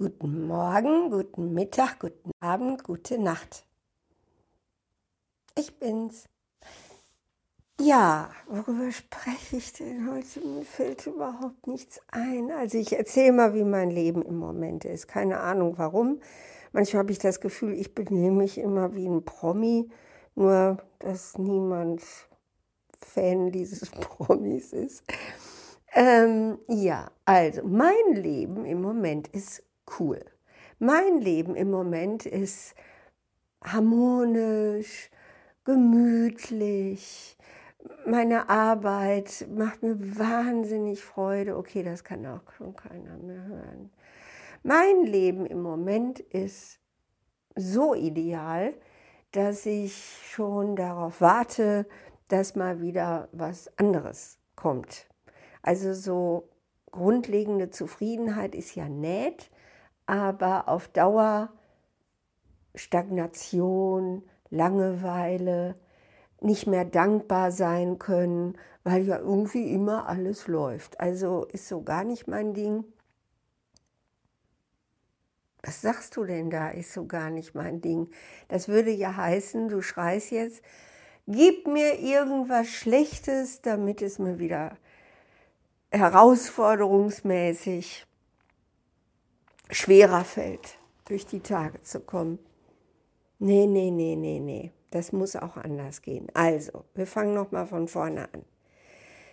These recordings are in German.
Guten Morgen, guten Mittag, guten Abend, gute Nacht. Ich bin's. Ja, worüber spreche ich denn heute? Mir fällt überhaupt nichts ein. Also ich erzähle mal, wie mein Leben im Moment ist. Keine Ahnung warum. Manchmal habe ich das Gefühl, ich benehme mich immer wie ein Promi, nur dass niemand Fan dieses Promis ist. Ähm, ja, also mein Leben im Moment ist cool. Mein Leben im Moment ist harmonisch, gemütlich. Meine Arbeit macht mir wahnsinnig Freude. Okay, das kann auch schon keiner mehr hören. Mein Leben im Moment ist so ideal, dass ich schon darauf warte, dass mal wieder was anderes kommt. Also so grundlegende Zufriedenheit ist ja nett, aber auf Dauer Stagnation, Langeweile, nicht mehr dankbar sein können, weil ja irgendwie immer alles läuft. Also ist so gar nicht mein Ding. Was sagst du denn da, ist so gar nicht mein Ding? Das würde ja heißen, du schreist jetzt, gib mir irgendwas Schlechtes, damit es mir wieder herausforderungsmäßig schwerer fällt, durch die Tage zu kommen. Nee, nee, nee, nee, nee. Das muss auch anders gehen. Also, wir fangen nochmal von vorne an.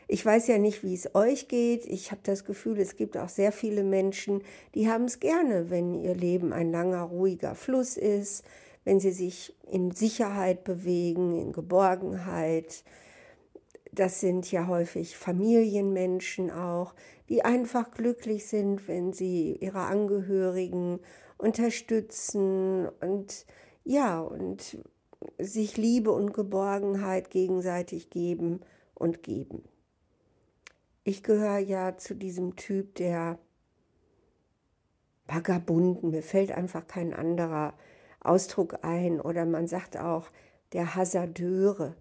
Ich weiß ja nicht, wie es euch geht. Ich habe das Gefühl, es gibt auch sehr viele Menschen, die haben es gerne, wenn ihr Leben ein langer, ruhiger Fluss ist, wenn sie sich in Sicherheit bewegen, in Geborgenheit. Das sind ja häufig Familienmenschen auch, die einfach glücklich sind, wenn sie ihre Angehörigen unterstützen und ja, und sich Liebe und Geborgenheit gegenseitig geben und geben. Ich gehöre ja zu diesem Typ der Vagabunden, mir fällt einfach kein anderer Ausdruck ein oder man sagt auch der Hasardeure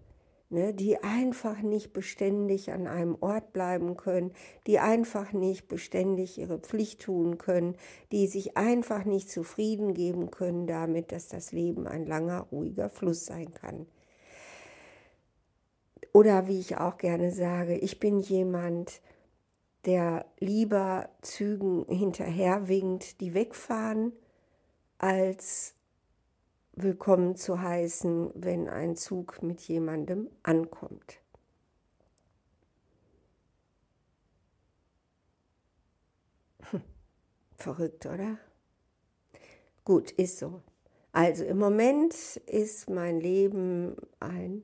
ne, die einfach nicht beständig an einem Ort bleiben können, die einfach nicht beständig ihre Pflicht tun können, die sich einfach nicht zufrieden geben können damit, dass das Leben ein langer, ruhiger Fluss sein kann. Oder wie ich auch gerne sage, ich bin jemand, der lieber Zügen hinterherwinkt, die wegfahren, als willkommen zu heißen, wenn ein Zug mit jemandem ankommt. Hm, verrückt, oder? Gut, ist so. Also im Moment ist mein Leben ein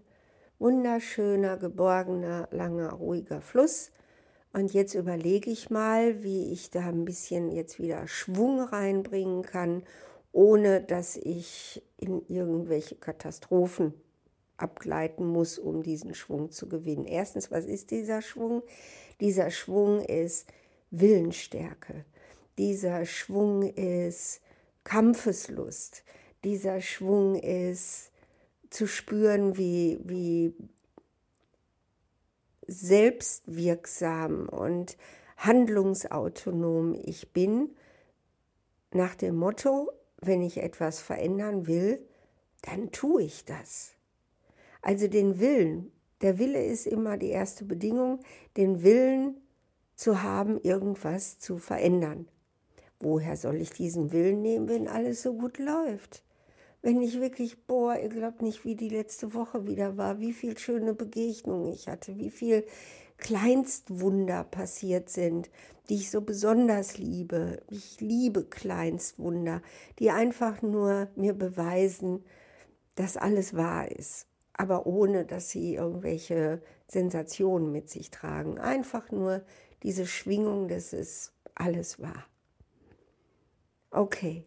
wunderschöner, geborgener, langer, ruhiger Fluss. Und jetzt überlege ich mal, wie ich da ein bisschen jetzt wieder Schwung reinbringen kann ohne dass ich in irgendwelche Katastrophen abgleiten muss, um diesen Schwung zu gewinnen. Erstens, was ist dieser Schwung? Dieser Schwung ist Willensstärke. Dieser Schwung ist Kampfeslust. Dieser Schwung ist zu spüren, wie, wie selbstwirksam und handlungsautonom ich bin, nach dem Motto, wenn ich etwas verändern will, dann tue ich das. Also den Willen, der Wille ist immer die erste Bedingung, den Willen zu haben, irgendwas zu verändern. Woher soll ich diesen Willen nehmen, wenn alles so gut läuft? Wenn ich wirklich, boah, ihr glaubt nicht, wie die letzte Woche wieder war, wie viel schöne Begegnungen ich hatte, wie viel Kleinstwunder passiert sind, die ich so besonders liebe. Ich liebe Kleinstwunder, die einfach nur mir beweisen, dass alles wahr ist, aber ohne dass sie irgendwelche Sensationen mit sich tragen. Einfach nur diese Schwingung, dass es alles wahr. Okay,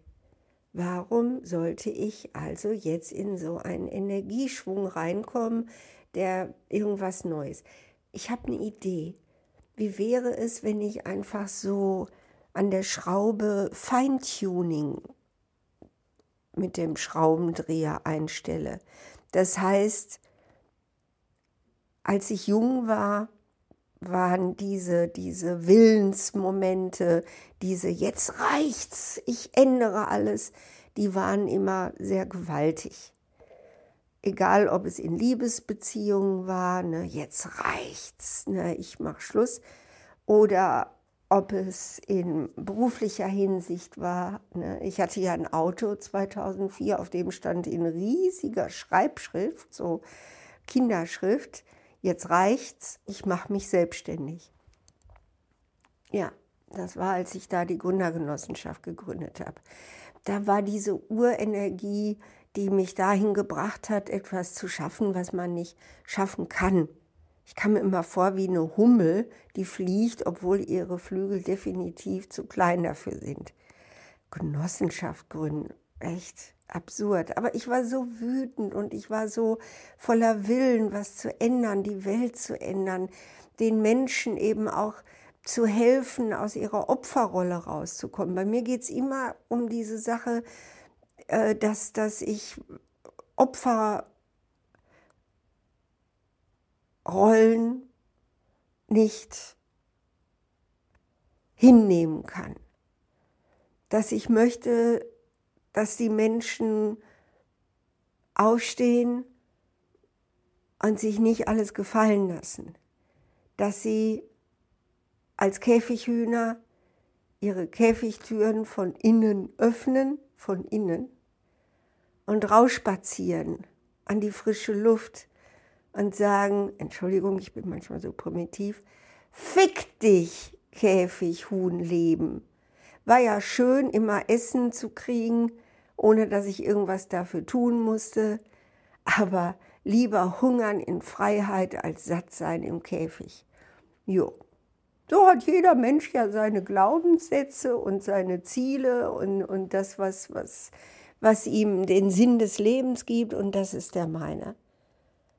warum sollte ich also jetzt in so einen Energieschwung reinkommen, der irgendwas Neues? Ich habe eine Idee. Wie wäre es, wenn ich einfach so an der Schraube Feintuning mit dem Schraubendreher einstelle? Das heißt, als ich jung war, waren diese, diese Willensmomente, diese jetzt reicht's, ich ändere alles, die waren immer sehr gewaltig. Egal, ob es in Liebesbeziehungen war, ne, jetzt reicht's, ne, ich mach Schluss, oder ob es in beruflicher Hinsicht war. Ne. Ich hatte ja ein Auto 2004, auf dem stand in riesiger Schreibschrift, so Kinderschrift, jetzt reicht's, ich mache mich selbstständig. Ja, das war, als ich da die Gründergenossenschaft gegründet habe. Da war diese Urenergie, die mich dahin gebracht hat, etwas zu schaffen, was man nicht schaffen kann. Ich kam mir immer vor wie eine Hummel, die fliegt, obwohl ihre Flügel definitiv zu klein dafür sind. Genossenschaft gründen, echt absurd. Aber ich war so wütend und ich war so voller Willen, was zu ändern, die Welt zu ändern, den Menschen eben auch zu helfen, aus ihrer Opferrolle rauszukommen. Bei mir geht es immer um diese Sache, dass, dass ich Opferrollen nicht hinnehmen kann. Dass ich möchte, dass die Menschen aufstehen und sich nicht alles gefallen lassen, dass sie als Käfighühner ihre Käfigtüren von innen öffnen, von innen, und rausspazieren an die frische Luft und sagen, Entschuldigung, ich bin manchmal so primitiv, fick dich, Käfighuhnleben. War ja schön, immer Essen zu kriegen, ohne dass ich irgendwas dafür tun musste, aber lieber hungern in Freiheit als satt sein im Käfig. Jo. So hat jeder Mensch ja seine Glaubenssätze und seine Ziele und, und das, was, was, was ihm den Sinn des Lebens gibt, und das ist der meine.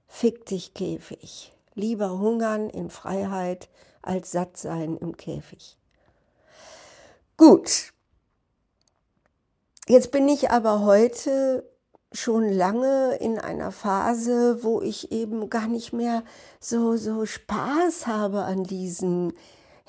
Fick dich Käfig. Lieber hungern in Freiheit als satt sein im Käfig. Gut, Jetzt bin ich aber heute schon lange in einer Phase, wo ich eben gar nicht mehr so, so Spaß habe an diesen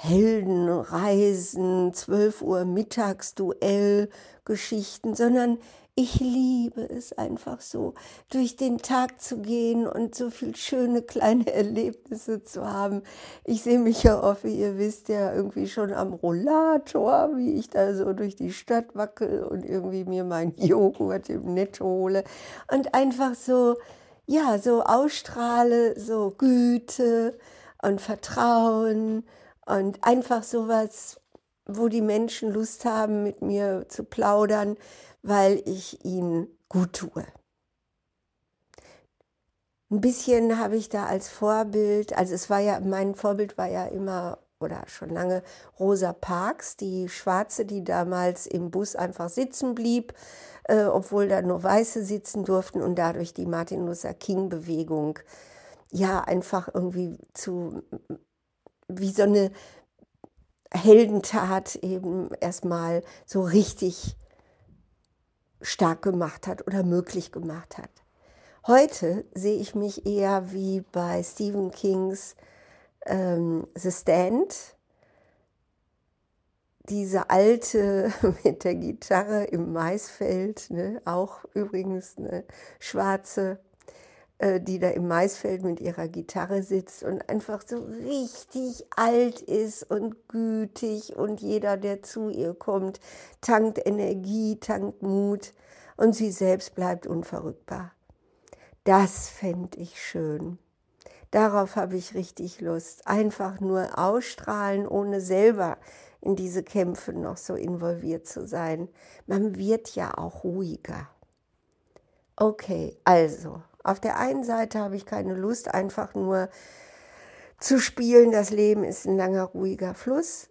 Heldenreisen, 12 Uhr Mittagsduell Geschichten, sondern ich liebe es einfach so, durch den Tag zu gehen und so viel schöne kleine Erlebnisse zu haben. Ich sehe mich ja oft, wie ihr wisst, ja irgendwie schon am Rollator, wie ich da so durch die Stadt wackel und irgendwie mir mein Joghurt im Netto hole und einfach so, ja, so ausstrahle, so Güte und Vertrauen und einfach sowas, wo die Menschen Lust haben, mit mir zu plaudern weil ich ihn gut tue. Ein bisschen habe ich da als Vorbild, also es war ja, mein Vorbild war ja immer oder schon lange Rosa Parks, die Schwarze, die damals im Bus einfach sitzen blieb, äh, obwohl da nur Weiße sitzen durften und dadurch die Martin Luther King Bewegung ja einfach irgendwie zu, wie so eine Heldentat eben erstmal so richtig stark gemacht hat oder möglich gemacht hat. Heute sehe ich mich eher wie bei Stephen Kings ähm, The Stand, diese alte mit der Gitarre im Maisfeld, ne, auch übrigens eine schwarze, die da im Maisfeld mit ihrer Gitarre sitzt und einfach so richtig alt ist und gütig und jeder, der zu ihr kommt, tankt Energie, tankt Mut und sie selbst bleibt unverrückbar. Das fände ich schön. Darauf habe ich richtig Lust. Einfach nur ausstrahlen, ohne selber in diese Kämpfe noch so involviert zu sein. Man wird ja auch ruhiger. Okay, also, auf der einen Seite habe ich keine Lust, einfach nur zu spielen, das Leben ist ein langer, ruhiger Fluss.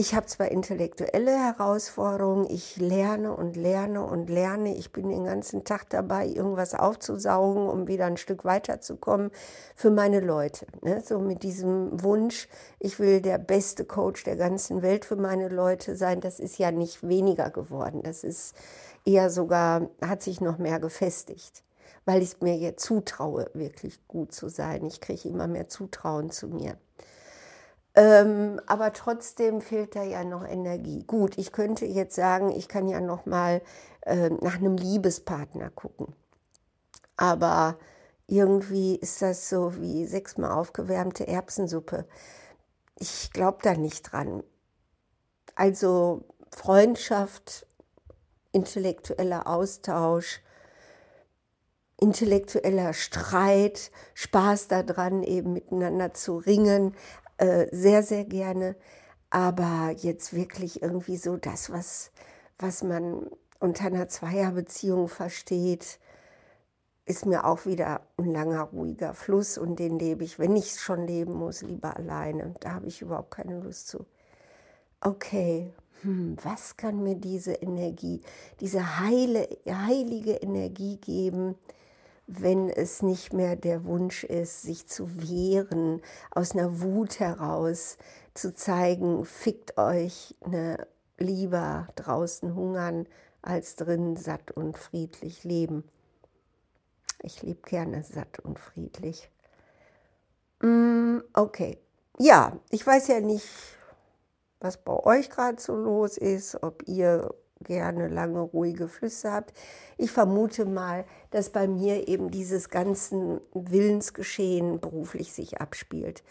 Ich habe zwar intellektuelle Herausforderungen, ich lerne und lerne und lerne. Ich bin den ganzen Tag dabei, irgendwas aufzusaugen, um wieder ein Stück weiterzukommen für meine Leute. Ne? So mit diesem Wunsch, ich will der beste Coach der ganzen Welt für meine Leute sein, das ist ja nicht weniger geworden. Das ist eher sogar, hat sich noch mehr gefestigt, weil ich es mir jetzt zutraue, wirklich gut zu sein. Ich kriege immer mehr Zutrauen zu mir. Ähm, aber trotzdem fehlt da ja noch Energie. Gut, ich könnte jetzt sagen, ich kann ja noch mal äh, nach einem Liebespartner gucken. Aber irgendwie ist das so wie sechsmal aufgewärmte Erbsensuppe. Ich glaube da nicht dran. Also Freundschaft, intellektueller Austausch, intellektueller Streit, Spaß daran, eben miteinander zu ringen, äh, sehr, sehr gerne. Aber jetzt wirklich irgendwie so das, was, was man unter einer Zweierbeziehung versteht, ist mir auch wieder ein langer, ruhiger Fluss und den lebe ich, wenn ich es schon leben muss, lieber alleine. Da habe ich überhaupt keine Lust zu. Okay, hm, was kann mir diese Energie, diese heile, heilige Energie geben, wenn es nicht mehr der Wunsch ist, sich zu wehren, aus einer Wut heraus zu zeigen, fickt euch ne, lieber draußen hungern, als drin satt und friedlich leben. Ich lebe gerne satt und friedlich. Mm, okay. Ja, ich weiß ja nicht, was bei euch gerade so los ist, ob ihr gerne lange ruhige Flüsse habt. Ich vermute mal, dass bei mir eben dieses ganze Willensgeschehen beruflich sich abspielt.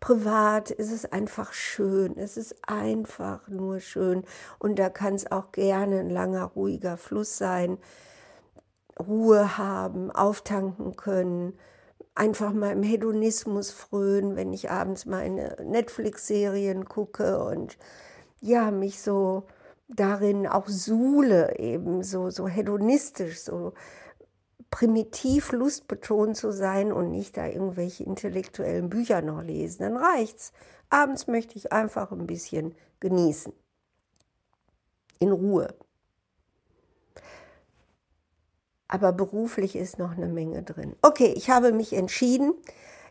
Privat ist es einfach schön, es ist einfach nur schön und da kann es auch gerne ein langer, ruhiger Fluss sein. Ruhe haben, auftanken können, einfach mal im Hedonismus frönen, wenn ich abends meine Netflix-Serien gucke und ja, mich so darin auch suhle, eben so, so hedonistisch, so primitiv lustbetont zu sein und nicht da irgendwelche intellektuellen Bücher noch lesen. Dann reicht's. Abends möchte ich einfach ein bisschen genießen. In Ruhe. Aber beruflich ist noch eine Menge drin. Okay, ich habe mich entschieden.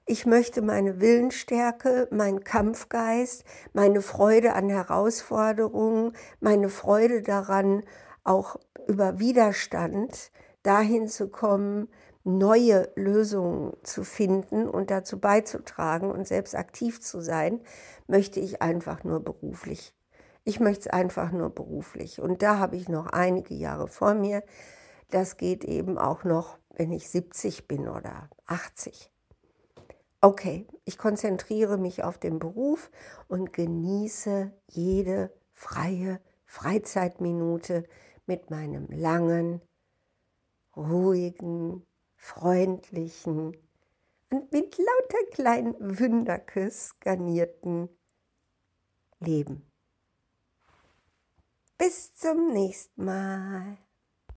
Ich möchte meine Willensstärke, meinen Kampfgeist, meine Freude an Herausforderungen, meine Freude daran, auch über Widerstand dahin zu kommen, neue Lösungen zu finden und dazu beizutragen und selbst aktiv zu sein, möchte ich einfach nur beruflich. Ich möchte es einfach nur beruflich. Und da habe ich noch einige Jahre vor mir. Das geht eben auch noch, wenn ich 70 bin oder 80. Okay, ich konzentriere mich auf den Beruf und genieße jede freie Freizeitminute mit meinem langen, ruhigen, freundlichen und mit lauter kleinen Wunderküss garnierten Leben. Bis zum nächsten Mal.